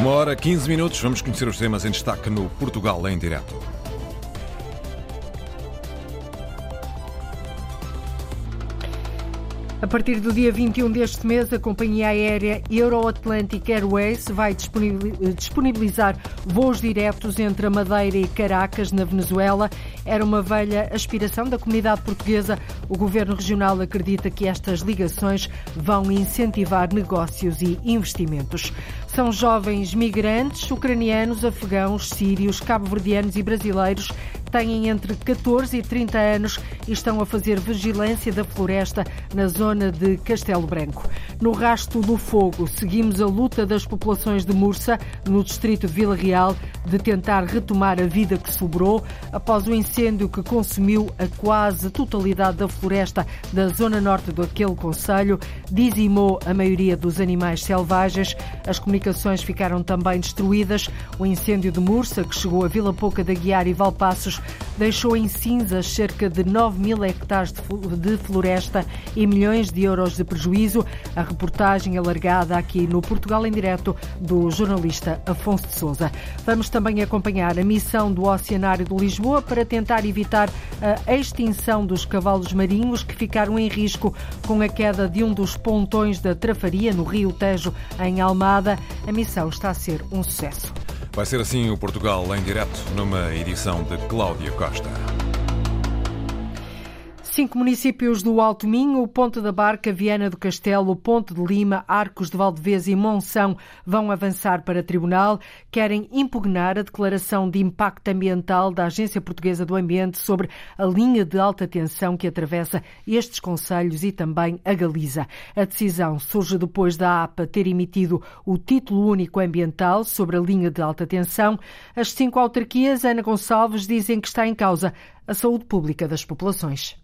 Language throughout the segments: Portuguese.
Uma hora, 15 minutos, vamos conhecer os temas em destaque no Portugal em direto. A partir do dia 21 deste mês, a companhia aérea Euro-Atlantic Airways vai disponibilizar voos diretos entre a Madeira e Caracas, na Venezuela. Era uma velha aspiração da comunidade portuguesa. O governo regional acredita que estas ligações vão incentivar negócios e investimentos. São jovens migrantes ucranianos, afegãos, sírios, cabo-verdianos e brasileiros têm entre 14 e 30 anos e estão a fazer vigilância da floresta na zona de Castelo Branco. No rasto do fogo, seguimos a luta das populações de Mursa, no distrito de Vila Real, de tentar retomar a vida que sobrou após o incêndio que consumiu a quase totalidade da floresta da zona norte daquele concelho, dizimou a maioria dos animais selvagens. As comunicações ficaram também destruídas. O incêndio de Mursa, que chegou a Vila Pouca da Guiar e Valpassos, deixou em cinzas cerca de 9 mil hectares de floresta e milhões de euros de prejuízo. A reportagem alargada aqui no Portugal em Direto do jornalista Afonso de Souza. Vamos também acompanhar a missão do Oceanário de Lisboa para tentar evitar a extinção dos cavalos marinhos que ficaram em risco com a queda de um dos pontões da Trafaria no Rio Tejo, em Almada. A missão está a ser um sucesso. Vai ser assim o Portugal em direto, numa edição de Cláudia Costa. Cinco municípios do Alto Minho, Ponte da Barca, Viana do Castelo, Ponte de Lima, Arcos de Valdevez e Monção vão avançar para tribunal. Querem impugnar a declaração de impacto ambiental da Agência Portuguesa do Ambiente sobre a linha de alta tensão que atravessa estes conselhos e também a Galiza. A decisão surge depois da APA ter emitido o título único ambiental sobre a linha de alta tensão. As cinco autarquias, Ana Gonçalves, dizem que está em causa a saúde pública das populações.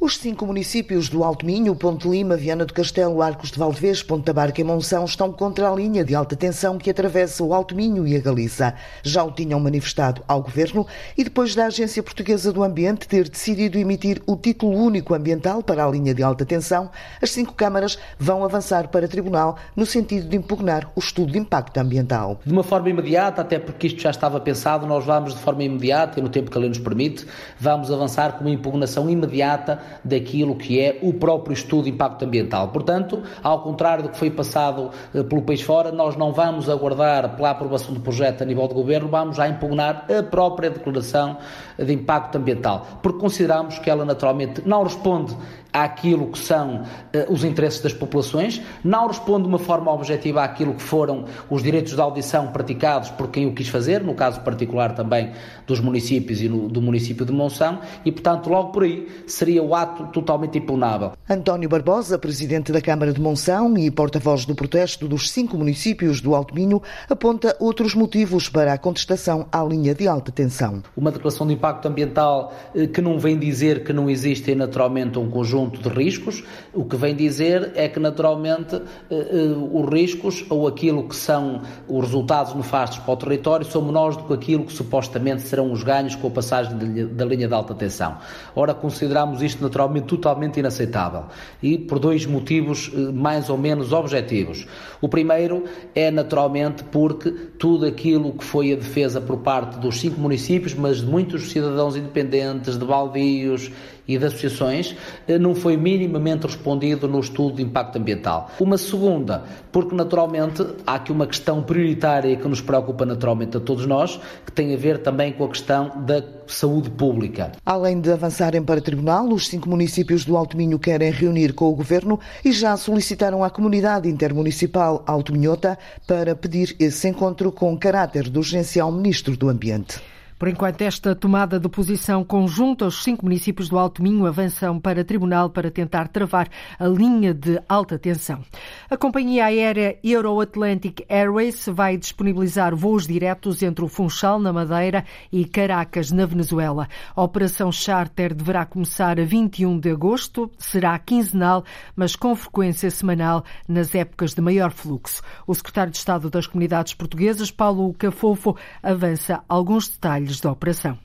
Os cinco municípios do Alto Minho, Ponte Lima, Viana do Castelo, Arcos de Valdevez, Ponta Barca e Monção estão contra a linha de alta tensão que atravessa o Alto Minho e a Galiza. Já o tinham manifestado ao Governo e depois da Agência Portuguesa do Ambiente ter decidido emitir o título único ambiental para a linha de alta tensão, as cinco câmaras vão avançar para tribunal no sentido de impugnar o estudo de impacto ambiental. De uma forma imediata, até porque isto já estava pensado, nós vamos de forma imediata e no tempo que a lei nos permite, vamos avançar com uma impugnação imediata daquilo que é o próprio estudo de impacto ambiental. Portanto, ao contrário do que foi passado eh, pelo país fora, nós não vamos aguardar pela aprovação do projeto a nível de governo, vamos já impugnar a própria declaração de impacto ambiental, porque consideramos que ela naturalmente não responde àquilo que são uh, os interesses das populações, não responde de uma forma objetiva àquilo que foram os direitos de audição praticados por quem o quis fazer, no caso particular também dos municípios e no, do município de Monção, e portanto logo por aí seria o ato totalmente impugnável. António Barbosa, presidente da Câmara de Monção e porta-voz do protesto dos cinco municípios do Alto Minho, aponta outros motivos para a contestação à linha de alta tensão. Uma declaração de impacto ambiental eh, que não vem dizer que não existe naturalmente um conjunto conjunto de riscos. O que vem dizer é que, naturalmente, eh, eh, os riscos ou aquilo que são os resultados nefastos para o território são menores do que aquilo que supostamente serão os ganhos com a passagem da linha de alta tensão. Ora, consideramos isto naturalmente totalmente inaceitável e por dois motivos eh, mais ou menos objetivos. O primeiro é naturalmente porque tudo aquilo que foi a defesa por parte dos cinco municípios, mas de muitos cidadãos independentes, de baldios e de associações, eh, não foi minimamente respondido no estudo de impacto ambiental. Uma segunda, porque naturalmente há aqui uma questão prioritária que nos preocupa naturalmente a todos nós, que tem a ver também com a questão da saúde pública. Além de avançarem para tribunal, os cinco municípios do Alto Minho querem reunir com o governo e já solicitaram à comunidade intermunicipal Alto Minhota para pedir esse encontro com caráter de urgência ao ministro do Ambiente. Por enquanto, esta tomada de posição conjunta, os cinco municípios do Alto Minho avançam para tribunal para tentar travar a linha de alta tensão. A companhia aérea Euro-Atlantic Airways vai disponibilizar voos diretos entre o Funchal, na Madeira, e Caracas, na Venezuela. A operação charter deverá começar a 21 de agosto, será quinzenal, mas com frequência semanal nas épocas de maior fluxo. O secretário de Estado das Comunidades Portuguesas, Paulo Cafofo, avança alguns detalhes detalhes da operação.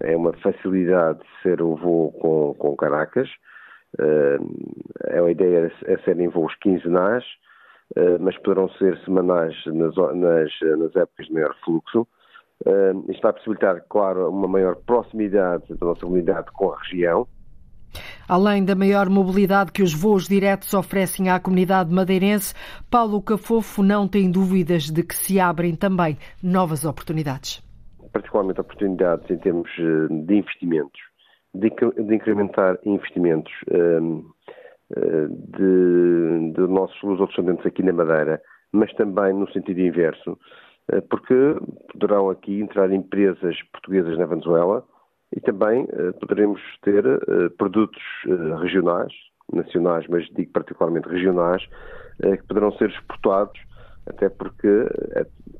É uma facilidade ser o voo com, com Caracas. Eh, é uma ideia a serem voos quinzenais, mas poderão ser semanais nas, nas, nas épocas de maior fluxo. Isto vai possibilitar, claro, uma maior proximidade da nossa comunidade com a região, Além da maior mobilidade que os voos diretos oferecem à comunidade madeirense, Paulo Cafofo não tem dúvidas de que se abrem também novas oportunidades. Particularmente oportunidades em termos eh, de investimentos, de, incrementar investimentos ehm, eh, de, de nossos luso-descendentes aqui na Madeira, mas também no sentido inverso, eh, porque poderão aqui entrar empresas portuguesas na Venezuela, e também poderemos ter produtos regionais, nacionais, mas digo particularmente regionais, que poderão ser exportados, até porque,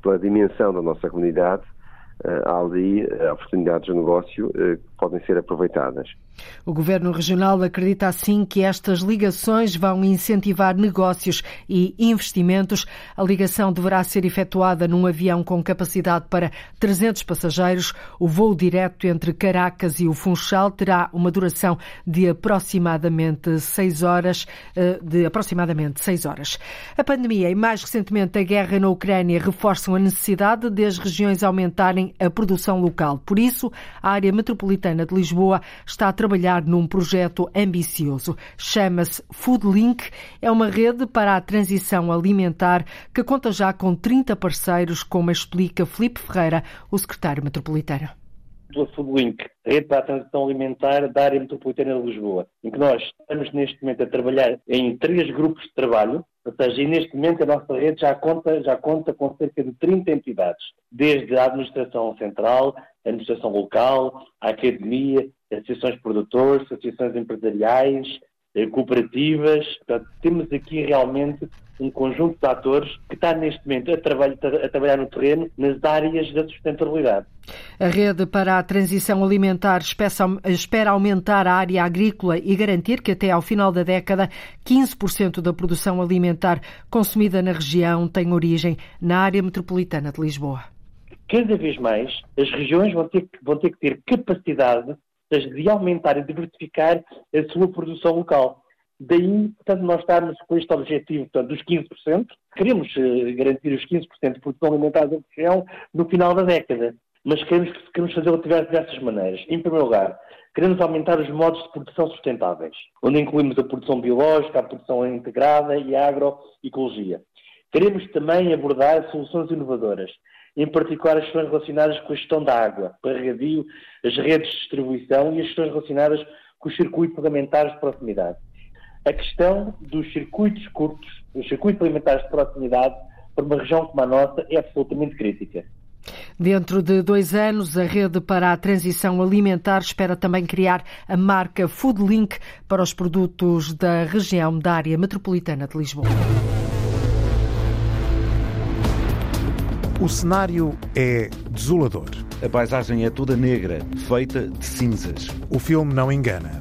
pela dimensão da nossa comunidade, há ali oportunidades de negócio que podem ser aproveitadas. O Governo Regional acredita assim que estas ligações vão incentivar negócios e investimentos. A ligação deverá ser efetuada num avião com capacidade para 300 passageiros. O voo direto entre Caracas e o Funchal terá uma duração de aproximadamente 6 horas, eh, de aproximadamente 6 horas. A pandemia e mais recentemente a guerra na Ucrânia reforçam a necessidade de as regiões aumentarem a produção local. Por isso, a área metropolitana de Lisboa está a trabalhar num projeto ambicioso. Chama-se Foodlink. É uma rede para a transição alimentar que conta já com 30 parceiros, como explica Felipe Ferreira, o secretário metropolitano pela Foodlink, Rede para a Transição Alimentar da Área Metropolitana de Lisboa, em que nós estamos neste momento a trabalhar em três grupos de trabalho, ou seja, e neste momento a nossa rede já conta, já conta com cerca de 30 entidades, desde a administração central, a administração local, a academia, associações de produtores, associações empresariais, eh, cooperativas. Portanto, temos aqui realmente um conjunto de atores que está neste momento a, trabalhar, a trabalhar no terreno nas áreas da sustentabilidade. A rede para a transição alimentar espera aumentar a área agrícola e garantir que até ao final da década 15% da produção alimentar consumida na região tem origem na área metropolitana de Lisboa. Cada vez mais as regiões vão ter, vão ter que ter capacidade de aumentar e diversificar a sua produção local. Daí, portanto, nós estamos com este objetivo portanto, dos 15%, queremos uh, garantir os 15% de produção alimentar da região no final da década, mas queremos, queremos fazê-lo de diversas maneiras. Em primeiro lugar, queremos aumentar os modos de produção sustentáveis, onde incluímos a produção biológica, a produção integrada e a agroecologia. Queremos também abordar soluções inovadoras, em particular as questões relacionadas com a gestão da água, para regadio, as redes de distribuição e as questões relacionadas com os circuitos alimentares de proximidade. A questão dos circuitos curtos, os circuitos alimentares de proximidade, para uma região como a nossa, é absolutamente crítica. Dentro de dois anos, a Rede para a Transição Alimentar espera também criar a marca Foodlink para os produtos da região da área metropolitana de Lisboa. O cenário é desolador. A paisagem é toda negra, feita de cinzas. O filme não engana.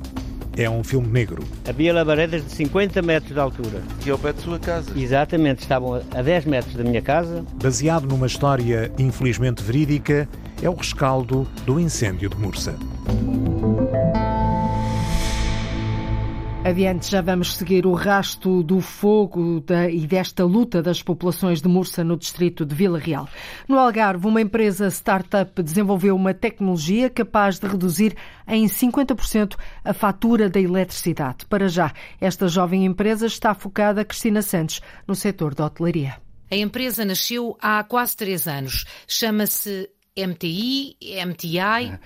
É um filme negro. Havia labaredas de 50 metros de altura. Que é o pé de sua casa. Exatamente, estavam a 10 metros da minha casa. Baseado numa história infelizmente verídica, é o rescaldo do incêndio de Mursa. Adiante, já vamos seguir o rasto do fogo da, e desta luta das populações de Mursa no distrito de Vila Real. No Algarve, uma empresa startup desenvolveu uma tecnologia capaz de reduzir em 50% a fatura da eletricidade. Para já, esta jovem empresa está focada, Cristina Santos, no setor da hotelaria. A empresa nasceu há quase três anos. Chama-se MTI, MTI.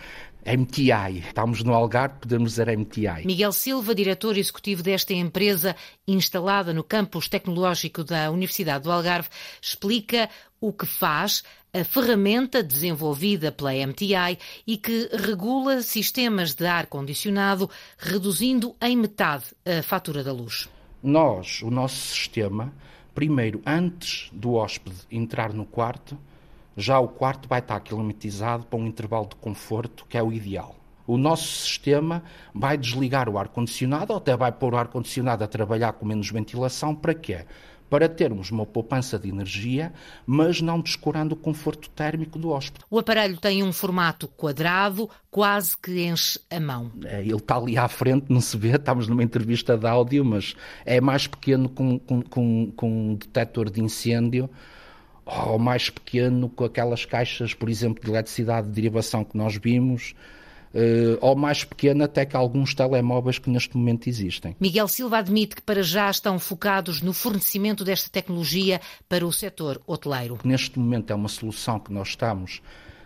MTI. Estamos no Algarve, podemos dizer MTI. Miguel Silva, diretor executivo desta empresa, instalada no campus tecnológico da Universidade do Algarve, explica o que faz a ferramenta desenvolvida pela MTI e que regula sistemas de ar-condicionado, reduzindo em metade a fatura da luz. Nós, o nosso sistema, primeiro, antes do hóspede entrar no quarto, já o quarto vai estar climatizado para um intervalo de conforto que é o ideal. O nosso sistema vai desligar o ar-condicionado ou até vai pôr o ar-condicionado a trabalhar com menos ventilação. Para quê? para termos uma poupança de energia, mas não descurando o conforto térmico do hóspede. O aparelho tem um formato quadrado, quase que enche a mão. É, ele está ali à frente, não se vê, estamos numa entrevista de áudio, mas é mais pequeno com, com, com, com um detector de incêndio ou mais pequeno com aquelas caixas, por exemplo, de eletricidade de derivação que nós vimos, uh, ou mais pequeno até que alguns telemóveis que neste momento existem. Miguel Silva admite que para já estão focados no fornecimento desta tecnologia para o setor hoteleiro. Neste momento é uma solução que nós estamos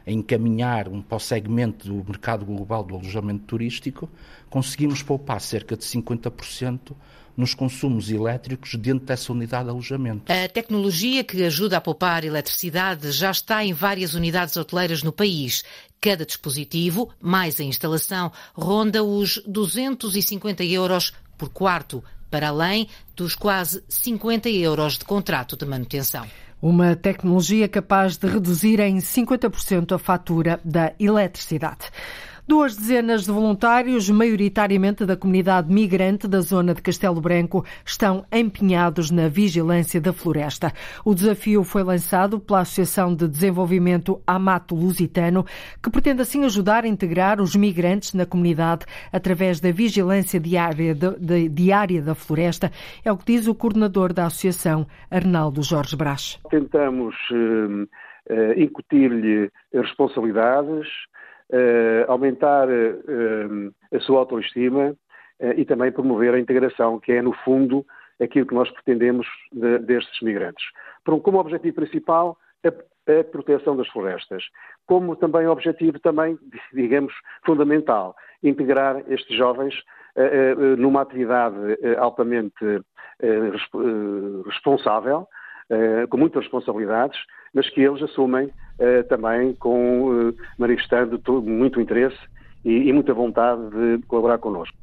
a encaminhar um, para o segmento do mercado global do alojamento turístico, conseguimos poupar cerca de 50% nos consumos elétricos dentro dessa unidade de alojamento. A tecnologia que ajuda a poupar eletricidade já está em várias unidades hoteleiras no país. Cada dispositivo, mais a instalação, ronda os 250 euros por quarto, para além dos quase 50 euros de contrato de manutenção. Uma tecnologia capaz de reduzir em 50% a fatura da eletricidade. Duas dezenas de voluntários, maioritariamente da comunidade migrante da zona de Castelo Branco, estão empenhados na vigilância da floresta. O desafio foi lançado pela Associação de Desenvolvimento Amato Lusitano, que pretende assim ajudar a integrar os migrantes na comunidade através da vigilância diária, de, de, diária da floresta. É o que diz o coordenador da associação, Arnaldo Jorge Brás. Tentamos uh, uh, incutir-lhe responsabilidades, aumentar uh, a sua autoestima uh, e também promover a integração, que é, no fundo, aquilo que nós pretendemos de, destes migrantes. Como objetivo principal, a, a, proteção das florestas. Como também objetivo, também, digamos, fundamental, integrar estes jovens numa atividade altamente responsável, com muitas responsabilidades, mas que eles assumem eh, também com, eh, manifestando muito interesse e, e muita vontade de colaborar connosco.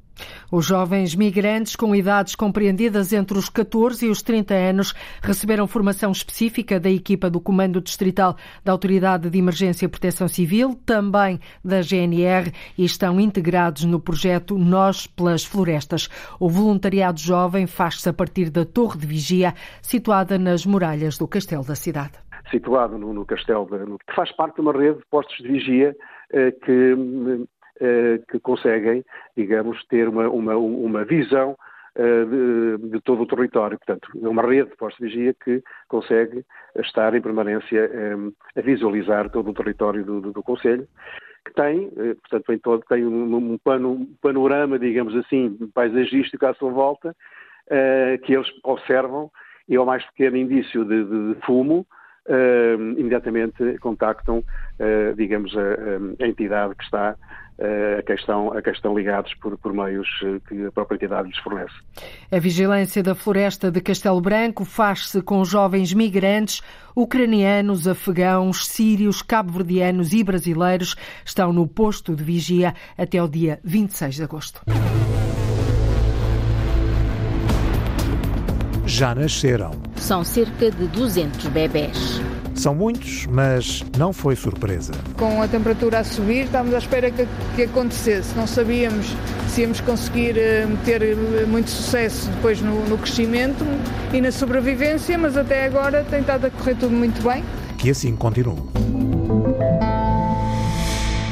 Os jovens migrantes com idades compreendidas entre os 14 e os 30 anos receberam formação específica da equipa do Comando Distrital da Autoridade de Emergência e Proteção Civil, também da GNR, e estão integrados no projeto Nós pelas Florestas. O voluntariado jovem faz-se a partir da Torre de Vigia, situada nas muralhas do Castelo da cidade situado no, no Castelo, no, que faz parte de uma rede de postos de vigia eh, que, eh, que conseguem, digamos, ter uma, uma, uma visão eh, de, de, todo o território. Portanto, é uma rede de postos de vigia que consegue estar em permanência a visualizar todo o território do, do, do Conselho que tem, portanto, todo, tem um, um, pano, panorama, digamos assim, paisagístico à sua volta, uh, que eles observam e ao mais pequeno indício de, de, de fumo, uh, imediatamente contactam, uh, digamos, a, a, entidade que está uh, a, questão, a questão ligados por, por meios que a própria entidade lhes fornece. A vigilância da floresta de Castelo Branco faz-se com jovens migrantes ucranianos, afegãos, sírios, cabo-verdianos e brasileiros. Estão no posto de vigia até o dia 26 de agosto. Já nasceram. São cerca de 200 bebés. São muitos, mas não foi surpresa. Com a temperatura a subir, estávamos à espera que, que acontecesse. Não sabíamos se íamos conseguir uh, ter eh, muito sucesso depois no, no crescimento e na sobrevivência, mas até agora tem estado a correr tudo muito bem. Que assim continue.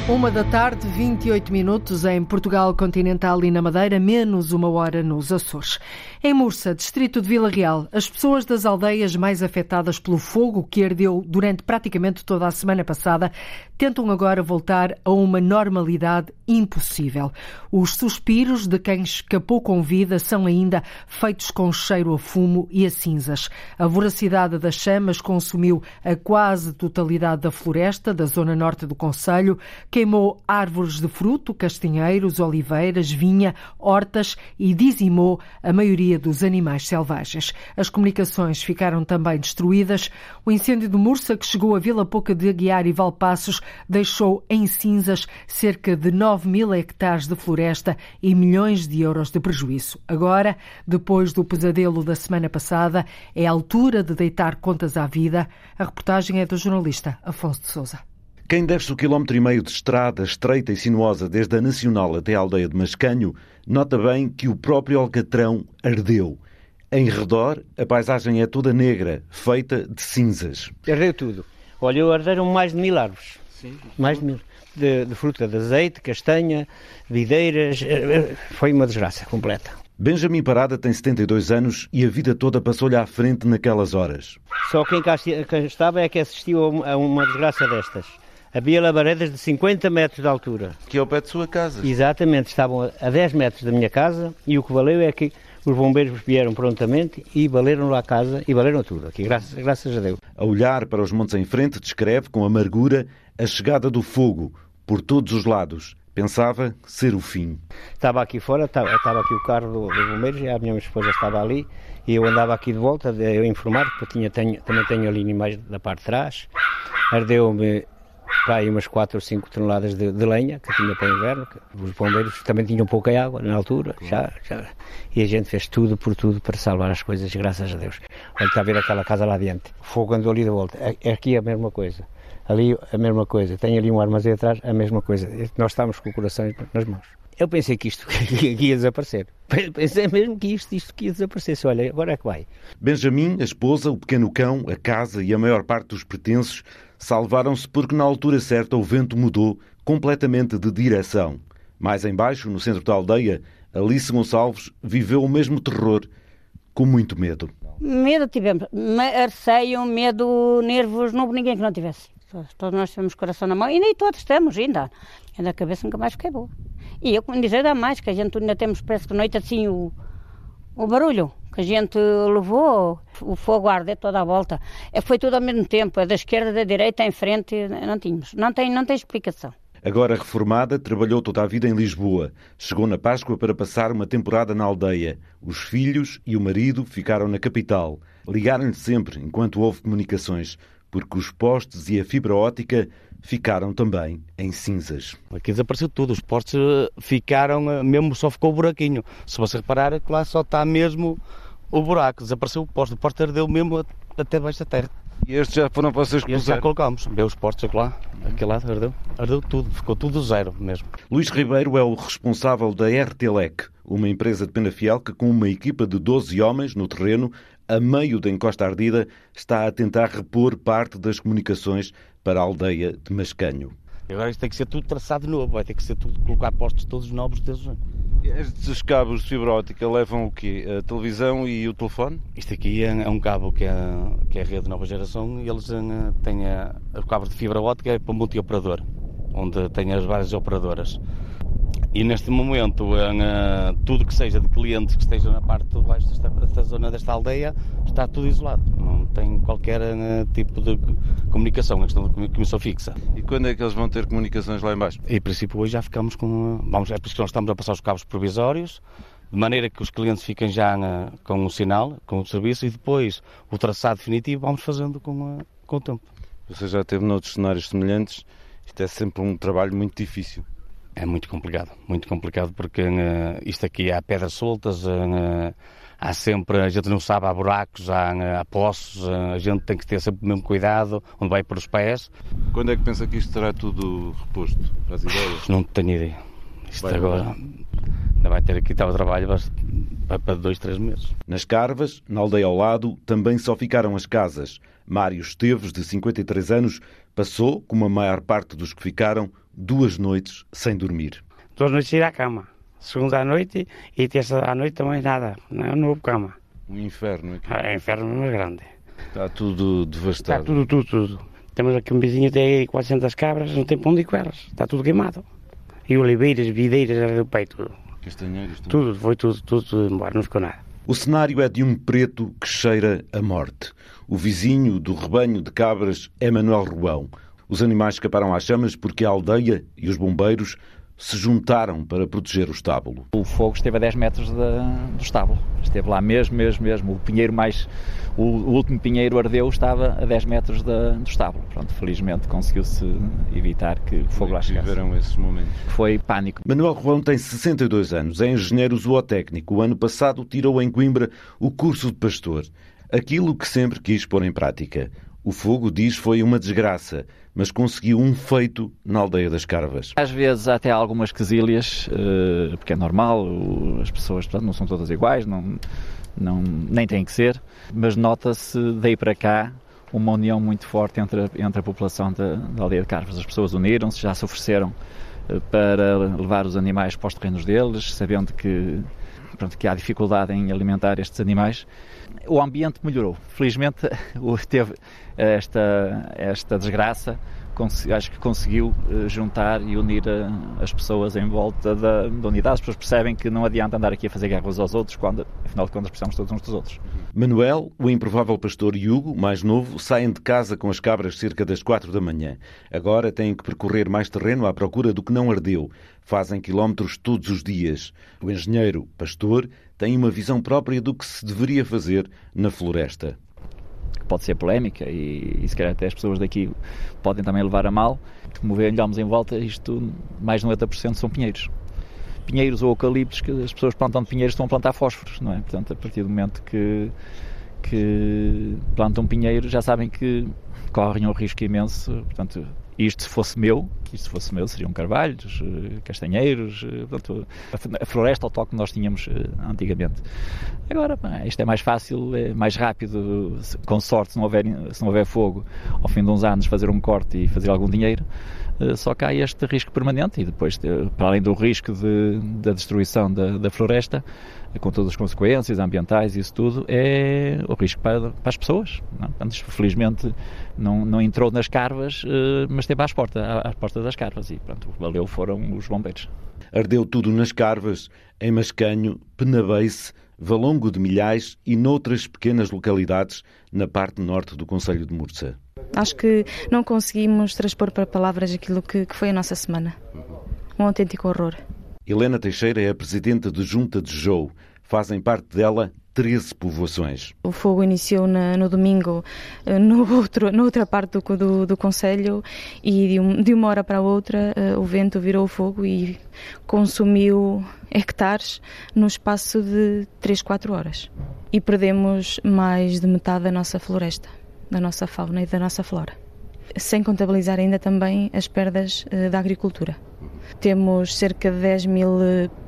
Uma da tarde, 28 minutos em Portugal continental e na Madeira, menos uma hora nos Açores. Em Mursa, distrito de Vila Real, as pessoas das aldeias mais afetadas pelo fogo que ardeu durante praticamente toda a semana passada tentam agora voltar a uma normalidade impossível. Os suspiros de quem escapou com vida são ainda feitos com cheiro a fumo e a cinzas. A voracidade das chamas consumiu a quase totalidade da floresta da zona norte do Conselho, queimou árvores de fruto, castanheiros, oliveiras, vinha, hortas e dizimou a maioria dos animais selvagens. As comunicações ficaram também destruídas. O incêndio de Mursa, que chegou a Vila Pouca de Aguiar e Valpassos, deixou em cinzas cerca de 9 mil hectares de floresta e milhões de euros de prejuízo. Agora, depois do pesadelo da semana passada, é a altura de deitar contas à vida. A reportagem é do jornalista Afonso de Souza. Quem desce o quilómetro e meio de estrada estreita e sinuosa desde a Nacional até a aldeia de Mascanho, nota bem que o próprio Alcatrão ardeu. Em redor, a paisagem é toda negra, feita de cinzas. Ardeu tudo. Olha, arderam mais de mil árvores. Sim. Mais de mil. De, de fruta, de azeite, castanha, videiras. Foi uma desgraça completa. Benjamin Parada tem 72 anos e a vida toda passou-lhe à frente naquelas horas. Só quem cá estava é que assistiu a uma desgraça destas. Havia labaredas de 50 metros de altura. Que é ao pé de sua casa? Exatamente, estavam a 10 metros da minha casa e o que valeu é que os bombeiros vieram prontamente e valeram lá a casa e valeram tudo aqui, graças, graças a Deus. A olhar para os montes em frente, descreve com amargura a chegada do fogo por todos os lados Pensava ser o fim. Estava aqui fora, estava, estava aqui o carro do, dos bombeiros e a minha esposa estava ali e eu andava aqui de volta a informar, porque tinha, tenho, também tenho ali mais da parte de trás. Ardeu-me para aí umas 4 ou 5 toneladas de, de, lenha que tinha para o inverno. Os bombeiros também tinham pouca água na altura, já, já, e a gente fez tudo por tudo para salvar as coisas, graças a Deus. Olha, está a ver aquela casa lá adiante. O fogo andou ali de volta. É, é aqui a mesma coisa ali a mesma coisa, tem ali um armazém atrás, a mesma coisa. Nós estamos com o coração nas mãos. Eu pensei que isto que ia desaparecer. Pensei mesmo que isto, isto que ia desaparecer. Olha, agora é que vai. Benjamin, a esposa, o pequeno cão, a casa e a maior parte dos pertences salvaram-se porque na altura certa o vento mudou completamente de direção. Mais embaixo, no centro da aldeia, Alice Gonçalves viveu o mesmo terror, com muito medo. Medo tivemos, receio, medo, nervos, não houve ninguém que não tivesse. Todos nós temos coração na mão e nem todos temos ainda. Ainda a cabeça nunca mais fiquei boa. E eu, como dizer, dá mais, que a gente ainda temos, parece que noite assim, o, o barulho que a gente levou, o fogo arde toda a volta. É, foi tudo ao mesmo tempo, é da esquerda, da direita, em frente, não tínhamos. Não tem, não tem explicação. Agora reformada, trabalhou toda a vida em Lisboa. Chegou na Páscoa para passar uma temporada na aldeia. Os filhos e o marido ficaram na capital. Ligaram-lhe sempre enquanto houve comunicações porque os postes e a fibra ótica ficaram também em cinzas. Aqui desapareceu tudo, os postes eh, ficaram, eh, mesmo só ficou o buraquinho. Se você reparar, é que lá só está mesmo o buraco, desapareceu o poste, o poste ardeu mesmo até debaixo da terra. E estes já foram para vocês que já colocámos, vê os postes lá, aquele lado ardeu, ardeu tudo, ficou tudo zero mesmo. Luís Ribeiro é o responsável da RTLEC, uma empresa de Penafiel que com uma equipa de 12 homens no terreno a meio da encosta ardida, está a tentar repor parte das comunicações para a aldeia de Mascanho. Agora isto tem que ser tudo traçado de novo, vai ter que ser tudo, colocar postos todos novos desde Estes cabos de fibra óptica levam o quê? A televisão e o telefone? Isto aqui é, é um cabo que é, que é a rede de nova geração e eles eh, têm a, o cabo de fibra óptica é para multi-operador, onde tem as várias operadoras. E neste momento, uh, tudo que seja de clientes que estejam na parte de baixo desta, desta zona desta aldeia está tudo isolado. Não tem qualquer uh, tipo de comunicação, é questão de comissão fixa. E quando é que eles vão ter comunicações lá embaixo? Em princípio, hoje já ficamos com. Vamos, é por isso que nós estamos a passar os cabos provisórios, de maneira que os clientes fiquem já uh, com o sinal, com o serviço, e depois o traçado definitivo vamos fazendo com, com o tempo. Você já teve noutros cenários semelhantes, isto é sempre um trabalho muito difícil. É muito complicado, muito complicado porque uh, isto aqui há pedras soltas, uh, há sempre, a gente não sabe, há buracos, há, uh, há poços, uh, a gente tem que ter sempre o mesmo cuidado onde vai para os pés. Quando é que pensa que isto será tudo reposto para as ideias? Não tenho ideia. Isto vai agora ainda vai ter aqui tal trabalho para, para dois, três meses. Nas Carvas, na aldeia ao lado, também só ficaram as casas. Mário Esteves, de 53 anos, passou, como a maior parte dos que ficaram, duas noites sem dormir. Duas noites ir à cama. Segunda à noite e terça à noite também nada. Não, não houve cama. Um inferno aqui. É um inferno muito grande. Está tudo devastado. Está tudo, tudo, tudo. Temos aqui um vizinho que tem 400 cabras, não tem pão de com elas. Está tudo queimado. E oliveiras, videiras, do peito, tudo. Castanheiros, tudo. Tudo, foi tudo, tudo, tudo embora, não ficou nada. O cenário é de um preto que cheira a morte. O vizinho do rebanho de cabras é Manuel Ruão. Os animais escaparam às chamas porque a aldeia e os bombeiros se juntaram para proteger o estábulo. O fogo esteve a 10 metros do estábulo. Esteve lá mesmo, mesmo, mesmo. O pinheiro mais. O, o último pinheiro ardeu estava a 10 metros da, do estábulo. Pronto, felizmente conseguiu-se evitar que o fogo lá chegasse. viveram esses momentos? Foi pânico. Manuel Juan tem 62 anos, é engenheiro zootécnico. O ano passado tirou em Coimbra o curso de pastor. Aquilo que sempre quis pôr em prática. O fogo, diz, foi uma desgraça, mas conseguiu um feito na aldeia das Carvas. Às vezes até algumas quesílias, eh, porque é normal, as pessoas não são todas iguais, não, não, nem tem que ser, mas nota-se daí para cá uma união muito forte entre a, entre a população da, da aldeia de Carvas. As pessoas uniram-se, já se ofereceram eh, para levar os animais para os terrenos deles, sabendo que, pronto, que há dificuldade em alimentar estes animais. O ambiente melhorou. Felizmente teve esta, esta desgraça acho que conseguiu eh, juntar e unir eh, as pessoas em volta da, da, unidade. As pessoas percebem que não adianta andar aqui a fazer guerra uns aos outros, quando, afinal de contas, precisamos todos uns dos outros. Manuel, o improvável pastor e Hugo, mais novo, saem de casa com as cabras cerca das quatro da manhã. Agora têm que percorrer mais terreno à procura do que não ardeu. Fazem quilómetros todos os dias. O engenheiro, pastor, tem uma visão própria do que se deveria fazer na floresta que pode ser polémica e, e se calhar até as pessoas daqui podem também levar a mal. Como olhamos em volta, isto mais de 90% são pinheiros. Pinheiros ou eucaliptos, que as pessoas plantando pinheiros estão a plantar fósforos, não é? Portanto, a partir do momento que, que plantam pinheiro, já sabem que correm um risco imenso. Portanto, isto se fosse meu, que isto se fosse meu, seriam carvalhos, eh, castanheiros, eh, portanto, a floresta toque que nós tínhamos eh, antigamente. Agora, isto é mais fácil, é mais rápido, com sorte, se não, houver, se não houver fogo, ao fim de uns anos fazer um corte e fazer algum dinheiro. Só que há este risco permanente e depois, para além do risco de, da destruição da, da floresta, com todas as consequências ambientais e isso tudo, é o risco para, para as pessoas. Não? Portanto, felizmente não, não entrou nas carvas, eh, mas esteve às portas, às portas das carvas e pronto, valeu foram os bombeiros. Ardeu tudo nas carvas, em Mascanho, Penabeice, Valongo de Milhais e noutras pequenas localidades na parte norte do Conselho de Mursa. Acho que não conseguimos transpor para palavras aquilo que, que foi a nossa semana. Um autêntico horror. Helena Teixeira é a presidente de Junta de Jou. Fazem parte dela 13 povoações. O fogo iniciou na, no domingo eh, no outro, na outra parte do, do, do Conselho e de, um, de, uma hora para outra uh, o vento virou fogo e consumiu hectares no espaço de 3, 4 horas. E perdemos mais de metade da nossa floresta, da nossa fauna e da nossa flora. Sem contabilizar ainda também as perdas uh, da agricultura. Temos cerca de 10 mil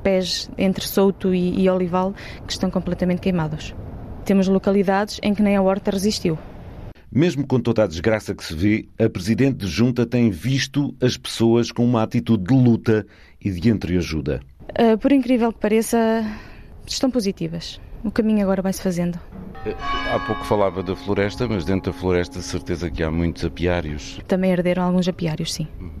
pés entre Souto e, e Olival que estão completamente queimados. Temos localidades em que nem a horta resistiu. Mesmo com toda a desgraça que se vê, a Presidente de Junta tem visto as pessoas com uma atitude de luta e de entreajuda. Uh, por incrível que pareça, estão positivas. O caminho agora vai-se fazendo. Eh, há pouco falava da floresta, mas dentro da floresta, certeza que há muitos apiários. Também herderam alguns apiários, sim. Uhum.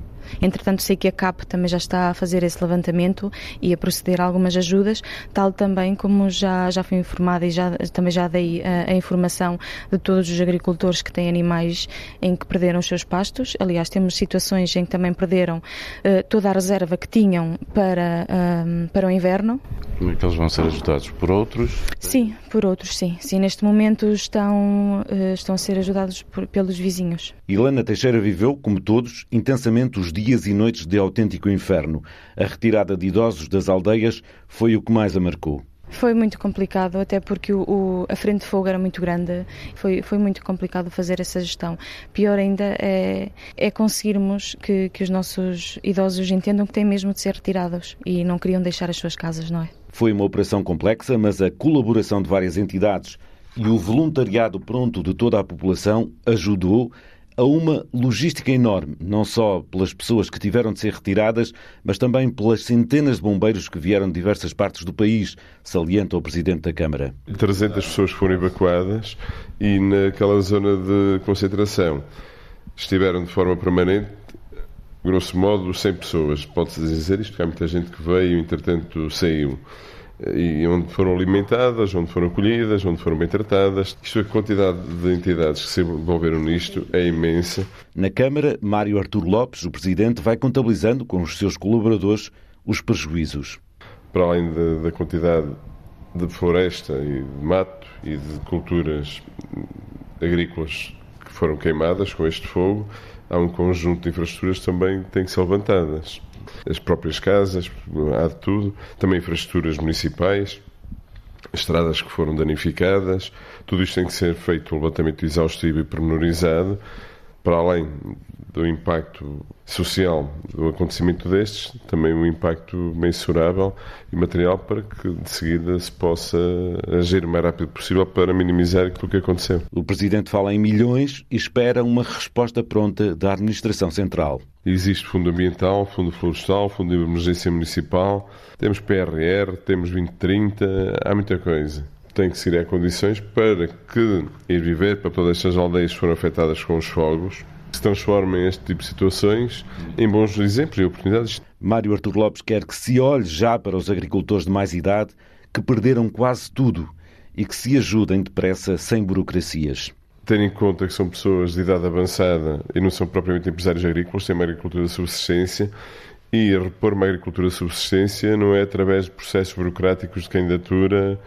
Entretanto, sei que a CAP também já está a fazer esse levantamento e a proceder a algumas ajudas, tal também como já, já fui informada e já, também já dei a, a informação de todos os agricultores que têm animais em que perderam os seus pastos. Aliás, temos situações em que também perderam uh, toda a reserva que tinham para, uh, para o inverno. Como é que eles vão ser ajudados? Por outros? Sim, por outros, sim. Sim, neste momento estão, uh, estão a ser ajudados por, pelos vizinhos. Helena Teixeira viveu, como todos, intensamente os dias e noites de autêntico inferno. A retirada de idosos das aldeias foi o que mais a marcou. Foi muito complicado, até porque o, o, a frente de fogo era muito grande, foi, foi muito complicado fazer essa gestão. Pior ainda é, é conseguirmos que, que os nossos idosos entendam que têm mesmo de ser retirados e não queriam deixar as suas casas, não é? Foi uma operação complexa, mas a colaboração de várias entidades e o voluntariado pronto de toda a população ajudou a uma logística enorme, não só pelas pessoas que tiveram de ser retiradas, mas também pelas centenas de bombeiros que vieram de diversas partes do país, salienta o Presidente da Câmara. 300 pessoas foram evacuadas e naquela zona de concentração estiveram de forma permanente, grosso modo, 100 pessoas. Pode-se dizer isto, porque há muita gente que veio e, entretanto, saiu e onde foram alimentadas, onde foram colhidas, onde foram bem tratadas. Isto, a quantidade de entidades que se envolveram nisto é imensa. Na Câmara, Mário Artur Lopes, o Presidente, vai contabilizando com os seus colaboradores os prejuízos. Para além da, da quantidade de floresta e de mato e de culturas agrícolas que foram queimadas com este fogo, há um conjunto de infraestruturas também que têm que ser levantadas as próprias casas, há de tudo, também infraestruturas municipais, estradas que foram danificadas, tudo isto tem que ser feito um levantamento exaustivo e pormenorizado para além do impacto social do acontecimento destes, também um impacto mensurável e material para que de seguida se possa agir o mais rápido possível para minimizar aquilo que aconteceu. O Presidente fala em milhões e espera uma resposta pronta da Administração Central. Existe Fundo Ambiental, Fundo Florestal, Fundo de Emergência Municipal, temos PRR, temos 2030, há muita coisa tem que seguir a condições para que ir viver para todas estas aldeias que foram afetadas com os fogos se transformem este tipo de situações em bons exemplos e oportunidades. Mário Artur Lopes quer que se olhe já para os agricultores de mais idade que perderam quase tudo e que se ajudem depressa sem burocracias. Tendo em conta que são pessoas de idade avançada e não são propriamente empresários agrícolas, têm uma agricultura de subsistência e repor uma agricultura de subsistência não é através de processos burocráticos de candidatura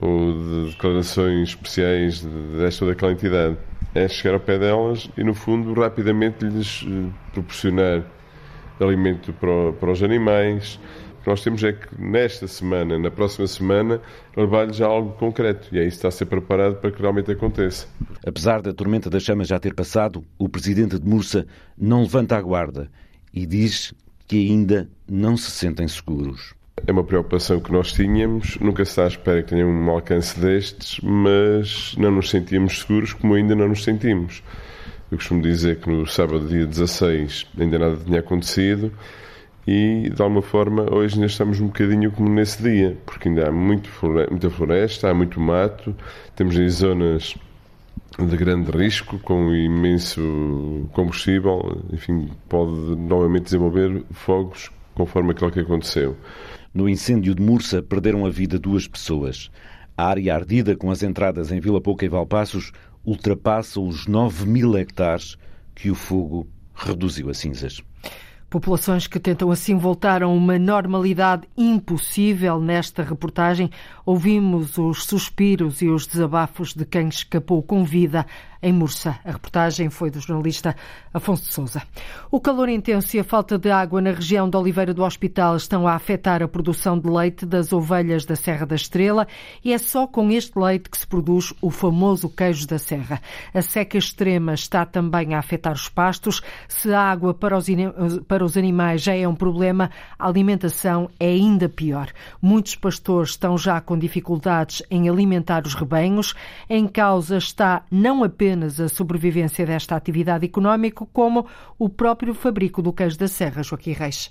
ou de declarações especiais desta ou daquela entidade é chegar ao pé delas e, no fundo, rapidamente lhes eh, proporcionar alimento para, para os animais. O que nós temos é que nesta semana, na próxima semana, levar-lhes algo concreto e aí está a ser preparado para que realmente aconteça. Apesar da tormenta das chamas já ter passado, o presidente de Mursa não levanta a guarda e diz que ainda não se sentem seguros. É uma preocupação que nós tínhamos, nunca se está à espera que tenha um alcance destes, mas não nos sentíamos seguros como ainda não nos sentimos. Eu costumo dizer que no sábado, dia 16, ainda nada tinha acontecido e, de alguma forma, hoje ainda estamos um bocadinho como nesse dia, porque ainda há muito floresta, muita floresta, há muito mato, temos em zonas de grande risco, com imenso combustível, enfim, pode novamente desenvolver fogos conforme aquilo que aconteceu. No incêndio de Mursa perderam a vida duas pessoas. A área ardida com as entradas em Vila Pouca e Valpassos ultrapassa os 9 mil hectares que o fogo reduziu a cinzas. Populações que tentam assim voltar a uma normalidade impossível. Nesta reportagem, ouvimos os suspiros e os desabafos de quem escapou com vida em Mursa. A reportagem foi do jornalista Afonso de Souza. O calor intenso e a falta de água na região de Oliveira do Hospital estão a afetar a produção de leite das ovelhas da Serra da Estrela e é só com este leite que se produz o famoso queijo da Serra. A seca extrema está também a afetar os pastos. Se a água para os, para os animais já é um problema, a alimentação é ainda pior. Muitos pastores estão já com dificuldades em alimentar os rebanhos. Em causa está não apenas apenas a sobrevivência desta atividade económica, como o próprio fabrico do queijo da Serra, Joaquim Reis.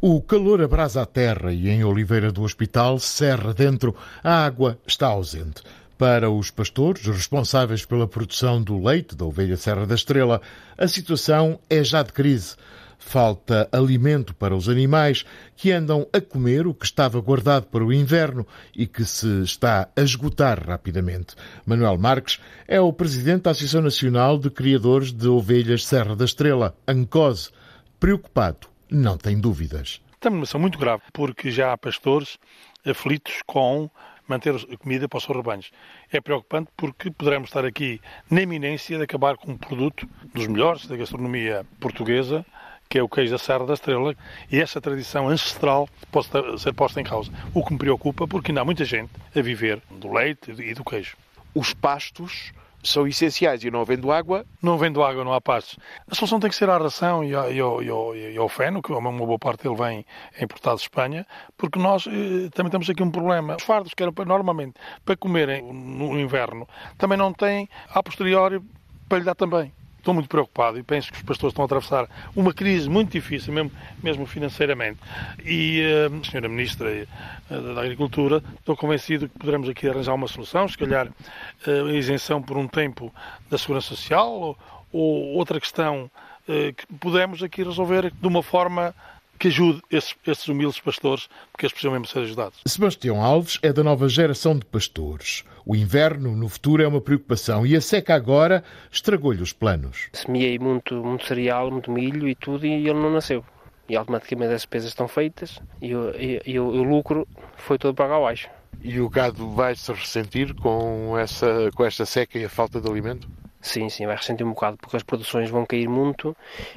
O calor abrasa a terra e em Oliveira do Hospital, Serra dentro, a água está ausente. Para os pastores responsáveis pela produção do leite da ovelha Serra da Estrela, a situação é já de crise falta alimento para os animais que andam a comer o que estava guardado para o inverno e que se está a esgotar rapidamente. Manuel Marques é o presidente da Associação Nacional de Criadores de Ovelhas Serra da Estrela, ANCOSE. Preocupado, não tem dúvidas. Estamos numa situação muito grave, porque já há pastores aflitos com manter a comida para os seus rebanhos. É preocupante porque poderemos estar aqui na iminência de acabar com um produto dos melhores da gastronomia portuguesa, que é o queijo da Serra da Estrela, e essa tradição ancestral pode ser posta em causa. O que me preocupa, porque ainda há muita gente a viver do leite e do queijo. Os pastos são essenciais e não havendo água. Não havendo água, não há pastos. A solução tem que ser a ração e, ao, e, ao, e ao feno, que uma boa parte dele vem importado de Espanha, porque nós eh, também temos aqui um problema. Os fardos que eram normalmente para comerem no inverno também não têm, a posteriori, para lhe dar também. Estou muito preocupado e penso que os pastores estão a atravessar uma crise muito difícil, mesmo, mesmo financeiramente. E, uh, Senhora Ministra uh, da Agricultura, estou convencido que poderemos aqui arranjar uma solução, se calhar uh, isenção por um tempo da Segurança Social ou, ou outra questão uh, que podemos aqui resolver de uma forma que ajude esses, esses humildes pastores, porque eles precisam mesmo ser ajudados. Sebastião Alves é da nova geração de pastores. O inverno no futuro é uma preocupação e a seca agora estragou-lhe os planos. Semeei muito, muito cereal, muito milho e tudo e ele não nasceu. E automaticamente as despesas estão feitas e, o, e, e o, lucro foi todo para abaixo. E o gado vai se ressentir com, essa, com esta seca e a falta de alimento? Sim, sim, vai ressentir um bocado porque as produções vão cair muito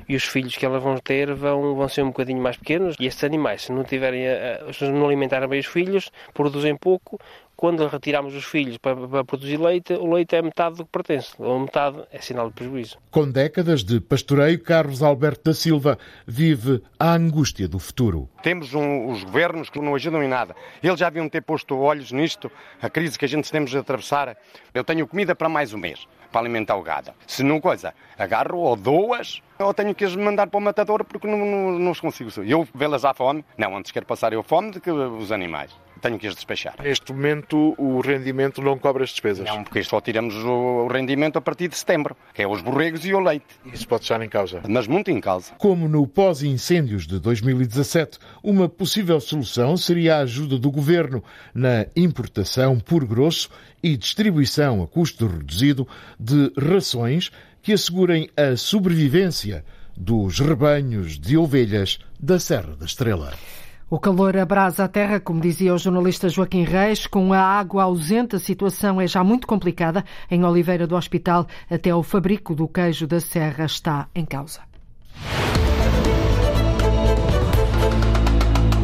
e os filhos que elas vão ter vão, vão ser um bocadinho mais pequenos. E estes animais, se não tiverem, a, se não alimentarem bem os filhos, produzem pouco, quando retiramos os filhos para, para, produzir leite, o leite é metade do que pertence, ou metade é sinal de prejuízo. Com décadas de pastoreio, Carlos Alberto da Silva vive a angústia do futuro. Temos um, os governos que não ajudam em nada. Eles já haviam ter posto olhos nisto, a crise que a gente temos a atravessar. Eu tenho comida para mais um mês para alimentar o gado. Se não coisa, agarro ou duas, ou tenho que as mandar para o matador porque não, não, não os consigo. Eu vê-las à fome. Não, antes quero passar eu fome do que os animais tenho que as despachar. Neste momento o rendimento não cobre as despesas? Não, porque só tiramos o rendimento a partir de setembro, que é os borregos e o leite. Isso pode estar em causa? Mas muito em causa. Como no pós-incêndios de 2017, uma possível solução seria a ajuda do governo na importação por grosso e distribuição a custo reduzido de rações que assegurem a sobrevivência dos rebanhos de ovelhas da Serra da Estrela. O calor abrasa a terra, como dizia o jornalista Joaquim Reis. Com a água ausente, a situação é já muito complicada. Em Oliveira do Hospital, até o fabrico do queijo da Serra está em causa.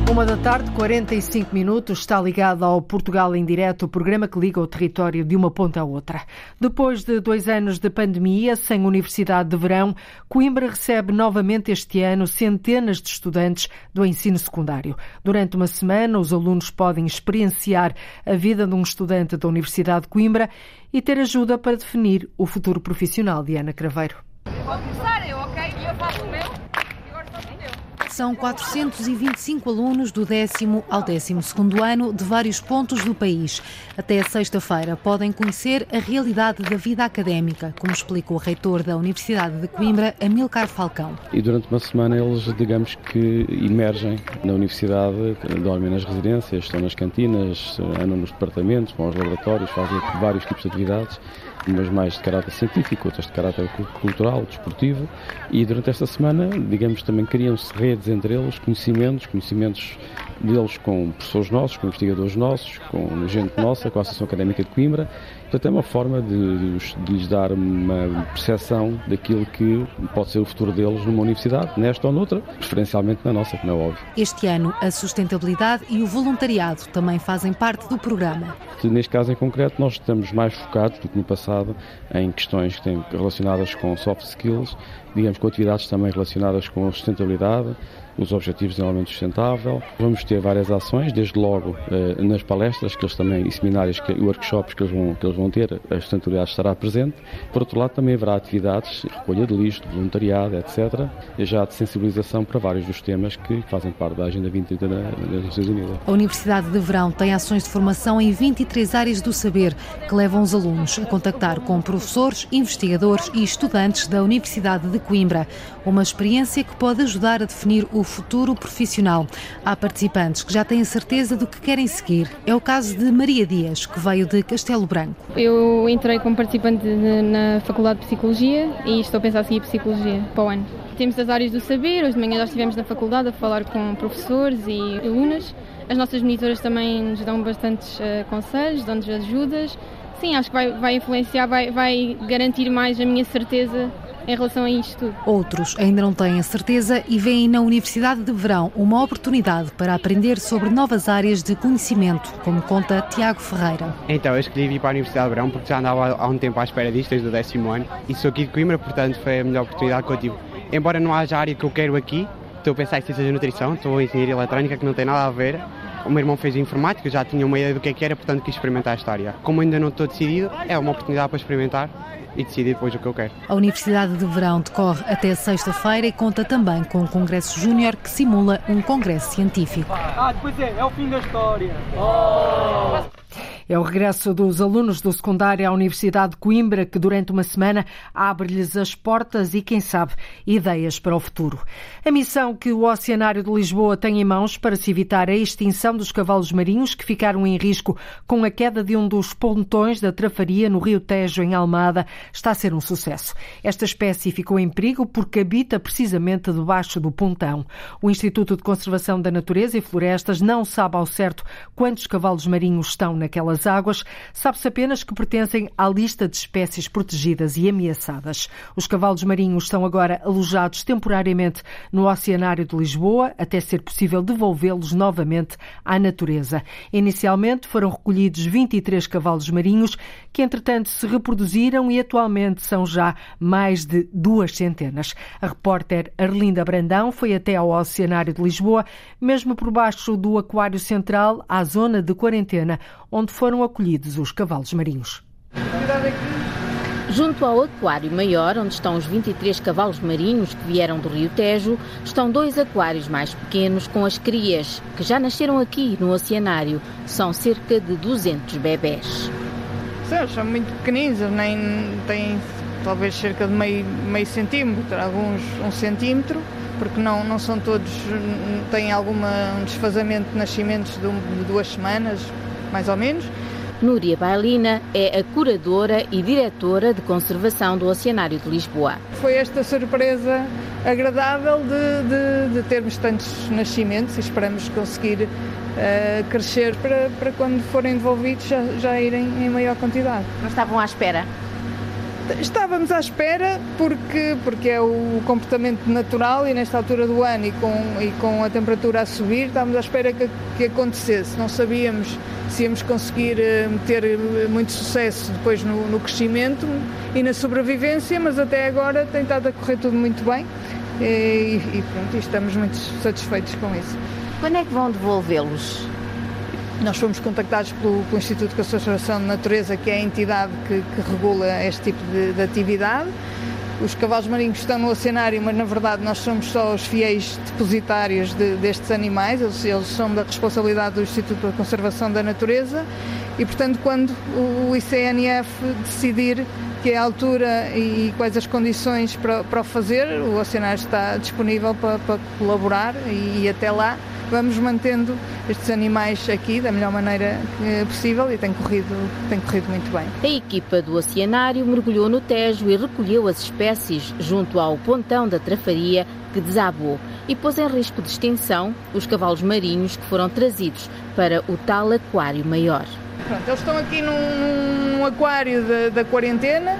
Uma da tarde, 45 minutos, está ligado ao Portugal em Direto, o programa que liga o território de uma ponta à outra. Depois de dois anos de pandemia, sem universidade de verão, Coimbra recebe novamente este ano centenas de estudantes do ensino secundário. Durante uma semana, os alunos podem experienciar a vida de um estudante da Universidade de Coimbra e ter ajuda para definir o futuro profissional de Ana Craveiro. Vou começar eu, ok? E eu faço. São 425 alunos do décimo ao décimo segundo ano de vários pontos do país. Até sexta-feira podem conhecer a realidade da vida académica, como explica o reitor da Universidade de Coimbra, Amilcar Falcão. E durante uma semana eles, digamos que, emergem na universidade, dormem nas residências, estão nas cantinas, andam nos departamentos, vão aos laboratórios, fazem vários tipos de atividades umas mais de caráter científico, outras de caráter cultural, desportivo, e durante esta semana, digamos, também criam-se redes entre eles, conhecimentos, conhecimentos deles com professores nossos, com investigadores nossos, com gente nossa, com a Associação Académica de Coimbra. Portanto, é uma forma de, de, lhes dar uma percepção daquilo que pode ser o futuro deles numa universidade, nesta ou noutra, preferencialmente na nossa, como é óbvio. Este ano, a sustentabilidade e o voluntariado também fazem parte do programa. Neste caso em concreto, nós estamos mais focados do que no passado em questões que têm relacionadas com soft skills, digamos, com atividades também relacionadas com a sustentabilidade, os Objetivos de Desenvolvimento Sustentável. Vamos ter várias ações, desde logo eh, nas palestras que eles também, e seminários e workshops que eles, vão, que eles vão ter, a sustentabilidade estará presente. Por outro lado, também haverá atividades, recolha de lixo, voluntariado, etc., já de sensibilização para vários dos temas que fazem parte da Agenda 2030 das Nações Unidas. A Universidade de Verão tem ações de formação em 23 áreas do saber que levam os alunos a contactar com professores, investigadores e estudantes da Universidade de Coimbra. Uma experiência que pode ajudar a definir o futuro profissional. Há participantes que já têm certeza do que querem seguir. É o caso de Maria Dias, que veio de Castelo Branco. Eu entrei como participante na Faculdade de Psicologia e estou a pensar a seguir Psicologia para o ano. Temos as áreas do saber, hoje de manhã já estivemos na faculdade a falar com professores e alunas. As nossas monitoras também nos dão bastantes uh, conselhos, dão-nos ajudas. Sim, acho que vai, vai influenciar, vai, vai garantir mais a minha certeza em relação a isto tudo. Outros ainda não têm a certeza e veem na Universidade de Verão uma oportunidade para aprender sobre novas áreas de conhecimento, como conta Tiago Ferreira. Então, eu escolhi vir para a Universidade de Verão porque já andava há um tempo à espera disto, desde o décimo ano, e sou aqui de Coimbra, portanto foi a melhor oportunidade que eu tive. Embora não haja área que eu quero aqui, estou a pensar em ciências de nutrição, estou em engenharia eletrónica, que não tem nada a ver, o meu irmão fez informática, já tinha uma ideia do que, é que era, portanto quis experimentar esta área. Como ainda não estou decidido, é uma oportunidade para experimentar e decidir depois o que eu quero. A Universidade de Verão decorre até sexta-feira e conta também com um congresso júnior que simula um congresso científico. Ah, depois é, é o fim da história. Oh! É o regresso dos alunos do secundário à Universidade de Coimbra, que durante uma semana abre-lhes as portas e, quem sabe, ideias para o futuro. A missão que o Oceanário de Lisboa tem em mãos para se evitar a extinção dos cavalos marinhos que ficaram em risco com a queda de um dos pontões da Trafaria no Rio Tejo, em Almada, está a ser um sucesso. Esta espécie ficou em perigo porque habita precisamente debaixo do pontão. O Instituto de Conservação da Natureza e Florestas não sabe ao certo quantos cavalos marinhos estão naquela pelas águas, sabe-se apenas que pertencem à lista de espécies protegidas e ameaçadas. Os cavalos marinhos estão agora alojados temporariamente no Oceanário de Lisboa, até ser possível devolvê-los novamente à natureza. Inicialmente foram recolhidos 23 cavalos marinhos, que entretanto se reproduziram e atualmente são já mais de duas centenas. A repórter Arlinda Brandão foi até ao Oceanário de Lisboa, mesmo por baixo do Aquário Central, à zona de quarentena, onde foram acolhidos os cavalos marinhos. Junto ao Aquário Maior, onde estão os 23 cavalos marinhos que vieram do Rio Tejo, estão dois aquários mais pequenos com as crias, que já nasceram aqui no Oceanário. São cerca de 200 bebés. São muito pequeninos, nem têm talvez cerca de meio, meio centímetro, alguns um centímetro, porque não, não são todos, têm algum um desfazamento de nascimentos de, um, de duas semanas, mais ou menos. Núria Bailina é a curadora e diretora de conservação do Oceanário de Lisboa. Foi esta surpresa agradável de, de, de termos tantos nascimentos e esperamos conseguir uh, crescer para, para quando forem devolvidos já, já irem em maior quantidade. Não estavam à espera? Estávamos à espera porque, porque é o comportamento natural e nesta altura do ano e com, e com a temperatura a subir, estávamos à espera que, que acontecesse. Não sabíamos se íamos conseguir eh, ter eh, muito sucesso depois no, no crescimento e na sobrevivência, mas até agora tem estado a correr tudo muito bem e, e pronto, estamos muito satisfeitos com isso. Quando é que vão devolvê-los? Nós fomos contactados pelo, pelo, Instituto de Conservação de Natureza, que é a entidade que, que regula este tipo de, de, atividade. Os cavalos marinhos estão no oceanário, mas na verdade nós somos só os fiéis depositários de, destes animais, eles, eles, são da responsabilidade do Instituto de Conservação da Natureza. E, portanto, quando o ICNF decidir que é a altura e quais as condições para, para o fazer, o oceanário está disponível para, para colaborar. E, e até lá vamos mantendo estes animais aqui da melhor maneira eh, possível e tem corrido, tem corrido muito bem. A equipa do Oceanário mergulhou no Tejo e recolheu as espécies junto ao pontão da Trafaria que desabou e pôs em risco de extinção os cavalos marinhos que foram trazidos para o tal aquário maior. Pronto, eles estão aqui num, num aquário de, da quarentena,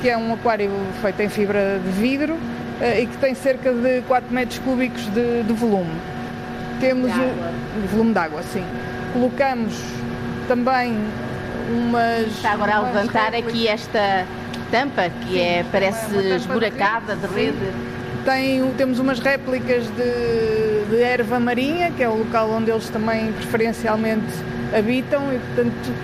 que é um aquário feito em fibra de vidro eh, e que tem cerca de 4 metros cúbicos de, de volume temos o volume de água, sim. Colocamos também umas. Está agora a levantar aqui esta tampa que sim, é, parece esburacada de rede. Tem, temos umas réplicas de, de erva marinha, que é o local onde eles também preferencialmente habitam e, portanto,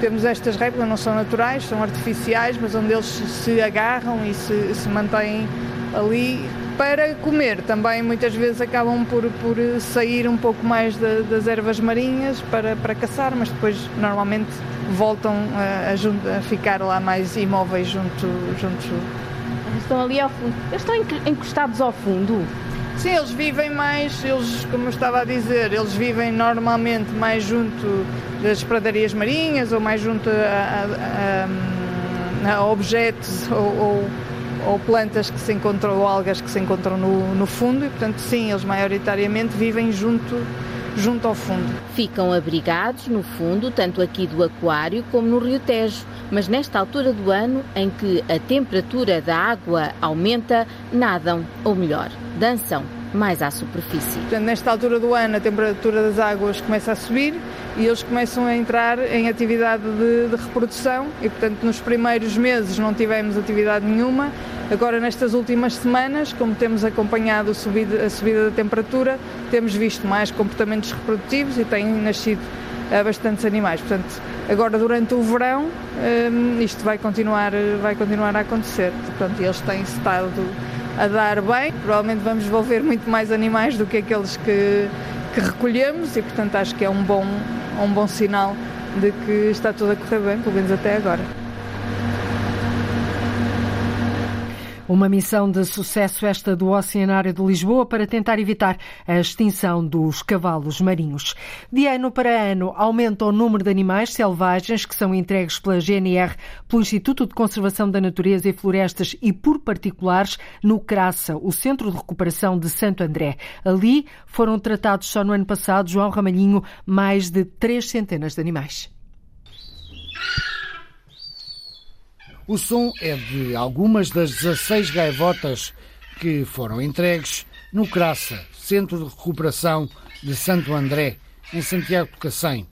temos estas réplicas, não são naturais, são artificiais, mas onde eles se agarram e se, se mantêm ali para comer também muitas vezes acabam por, por sair um pouco mais de, das ervas marinhas para, para caçar, mas depois normalmente voltam a, a, a ficar lá mais imóveis junto, junto. Estão ali ao fundo. Eles estão encostados ao fundo? Sim, eles vivem mais, eles, como eu estava a dizer, eles vivem normalmente mais junto das pradarias marinhas ou mais junto a, a, objetos ou, ou ou plantas que se encontram, ou algas que se encontram no, no fundo e, portanto, sim, eles maioritariamente vivem junto junto ao fundo. Ficam abrigados no fundo, tanto aqui do aquário como no Rio Tejo, mas nesta altura do ano em que a temperatura da água aumenta, nadam, ou melhor, dançam mais à superfície. Portanto, nesta altura do ano a temperatura das águas começa a subir e eles começam a entrar em atividade de, de reprodução e, portanto, nos primeiros meses não tivemos atividade nenhuma. Agora, nestas últimas semanas, como temos acompanhado a subida, a subida da temperatura, temos visto mais comportamentos reprodutivos e têm nascido uh, bastantes animais. Portanto, agora durante o verão, um, isto vai continuar, vai continuar a acontecer. Portanto, eles têm estado a dar bem. Provavelmente vamos devolver muito mais animais do que aqueles que, que recolhemos e, portanto, acho que é um bom, um bom sinal de que está tudo a correr bem, pelo menos até agora. Uma missão de sucesso esta do Oceanário de Lisboa para tentar evitar a extinção dos cavalos marinhos. De ano para ano aumenta o número de animais selvagens que são entregues pela GNR, pelo Instituto de Conservação da Natureza e Florestas e por particulares no CRASA, o Centro de Recuperação de Santo André. Ali foram tratados só no ano passado, João Ramalhinho, mais de três centenas de animais. O som é de algumas das 16 gaivotas que foram entregues no CRASA, Centro de Recuperação de Santo André, em Santiago do Cacém.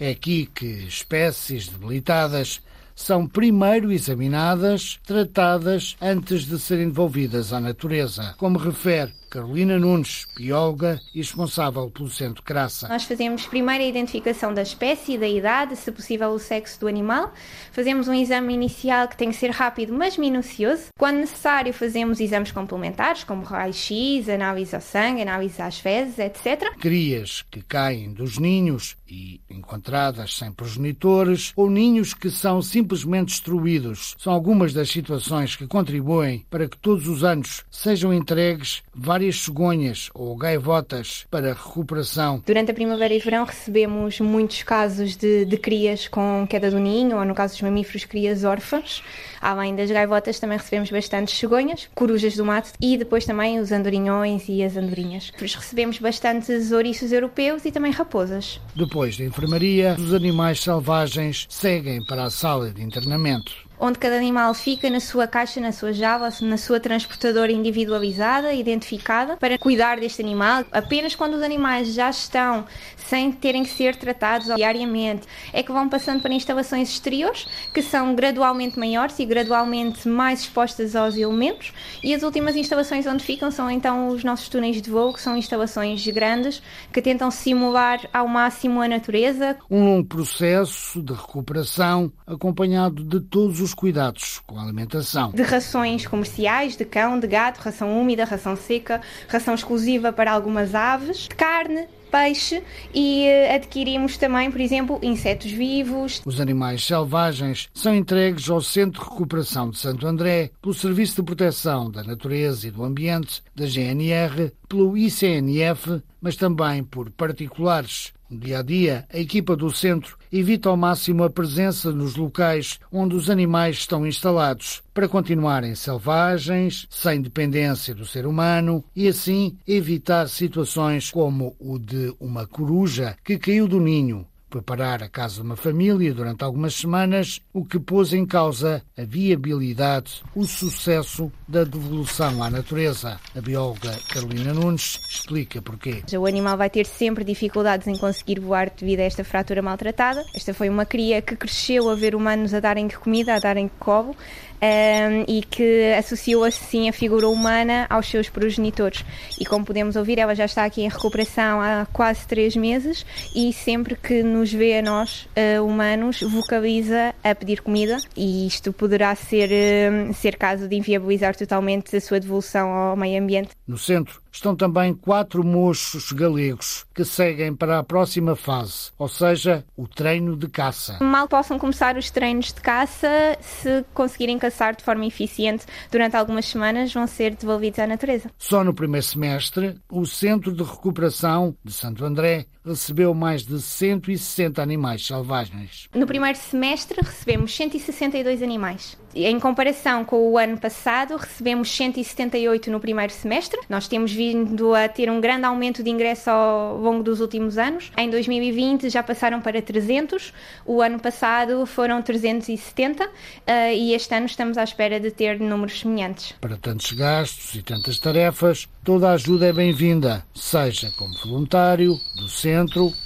É aqui que espécies debilitadas são primeiro examinadas, tratadas antes de serem devolvidas à natureza, como refere Carolina Nunes, bióloga e responsável pelo Centro Craça. Nós fazemos primeiro a identificação da espécie, da idade, se possível o sexo do animal. Fazemos um exame inicial que tem que ser rápido, mas minucioso. Quando necessário, fazemos exames complementares, como raio-x, análise ao sangue, análise às fezes, etc. Crias que caem dos ninhos e encontradas sem progenitores, ou ninhos que são simplesmente destruídos, são algumas das situações que contribuem para que todos os anos sejam entregues várias várias cegonhas ou gaivotas para recuperação. Durante a primavera e verão recebemos muitos casos de, de crias com queda do ninho, ou no caso dos mamíferos, crias órfãs. Além das gaivotas, também recebemos bastantes cegonhas, corujas do mato e depois também os andorinhões e as andorinhas. Recebemos bastantes ouriços europeus e também raposas. Depois da enfermaria, os animais selvagens seguem para a sala de internamento onde cada animal fica na sua caixa, na sua jaula, na sua transportadora individualizada, identificada, para cuidar deste animal. Apenas quando os animais já estão sem terem que ser tratados diariamente, é que vão passando para instalações exteriores, que são gradualmente maiores e gradualmente mais expostas aos elementos, e as últimas instalações onde ficam são então os nossos túneis de voo, que são instalações grandes, que tentam simular ao máximo a natureza. Um longo processo de recuperação acompanhado de todos os cuidados com a alimentação. De rações comerciais, de cão, de gato, ração úmida, ração seca, ração exclusiva para algumas aves, de carne, peixe e eh, adquirimos também, por exemplo, insetos vivos. Os animais selvagens são entregues ao Centro de Recuperação de Santo André pelo Serviço de Proteção da Natureza e do Ambiente da GNR, pelo ICNF, mas também por particulares. No dia a dia, a equipa do centro evita ao máximo a presença nos locais onde os animais estão instalados, para continuarem selvagens, sem dependência do ser humano e assim evitar situações como o de uma coruja que caiu do ninho preparar a casa de uma família durante algumas semanas, o que pôs em causa a viabilidade, o sucesso da devolução à natureza. A bióloga Carolina Nunes explica porquê. O animal vai ter sempre dificuldades em conseguir voar devido a esta fratura maltratada. Esta foi uma cria que cresceu a ver humanos a darem comida, a darem cobo, um, e que associou assim a figura humana aos seus progenitores. E como podemos ouvir, ela já está aqui em recuperação há quase três meses e sempre que nos vê a nós, uh, humanos, vocaliza a pedir comida e isto poderá ser, uh, ser caso de inviabilizar totalmente a sua devolução ao meio ambiente. No centro estão também quatro mochos galegos que seguem para a próxima fase, ou seja, o treino de caça. Mal possam começar os treinos de caça, se conseguirem caçar de forma eficiente durante algumas semanas, vão ser devolvidos à natureza. Só no primeiro semestre, o Centro de Recuperação de Santo André recebeu mais de 160 animais selvagens. No primeiro semestre, recebemos 162 animais. Em comparação com o ano passado, recebemos 178 no primeiro semestre. Nós temos vindo a ter um grande aumento de ingresso ao longo dos últimos anos. Em 2020 já passaram para 300, o ano passado foram 370 eh, e este ano estamos à espera de ter números semelhantes. Para tantos gastos e tantas tarefas, toda a ajuda é bem-vinda, seja como voluntário do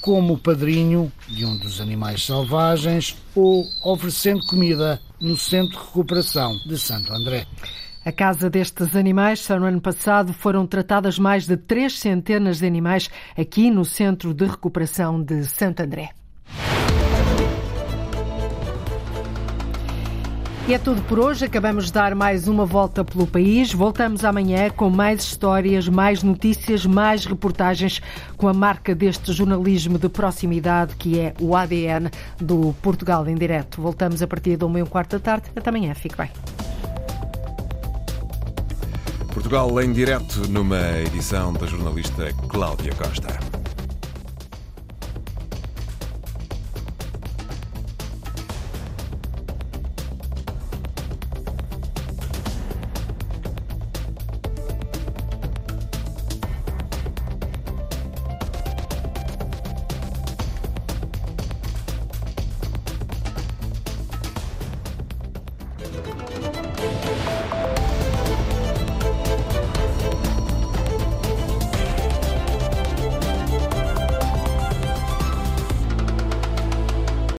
como padrinho de um dos animais selvagens ou oferecendo comida no Centro de Recuperação de Santo André. A casa destes animais, só no ano passado, foram tratadas mais de três centenas de animais aqui no Centro de Recuperação de Santo André. E é tudo por hoje. Acabamos de dar mais uma volta pelo país. Voltamos amanhã com mais histórias, mais notícias, mais reportagens com a marca deste jornalismo de proximidade que é o ADN do Portugal em Direto. Voltamos a partir e um quarto da tarde. Até amanhã. Fique bem. Portugal em Direto, numa edição da jornalista Cláudia Costa.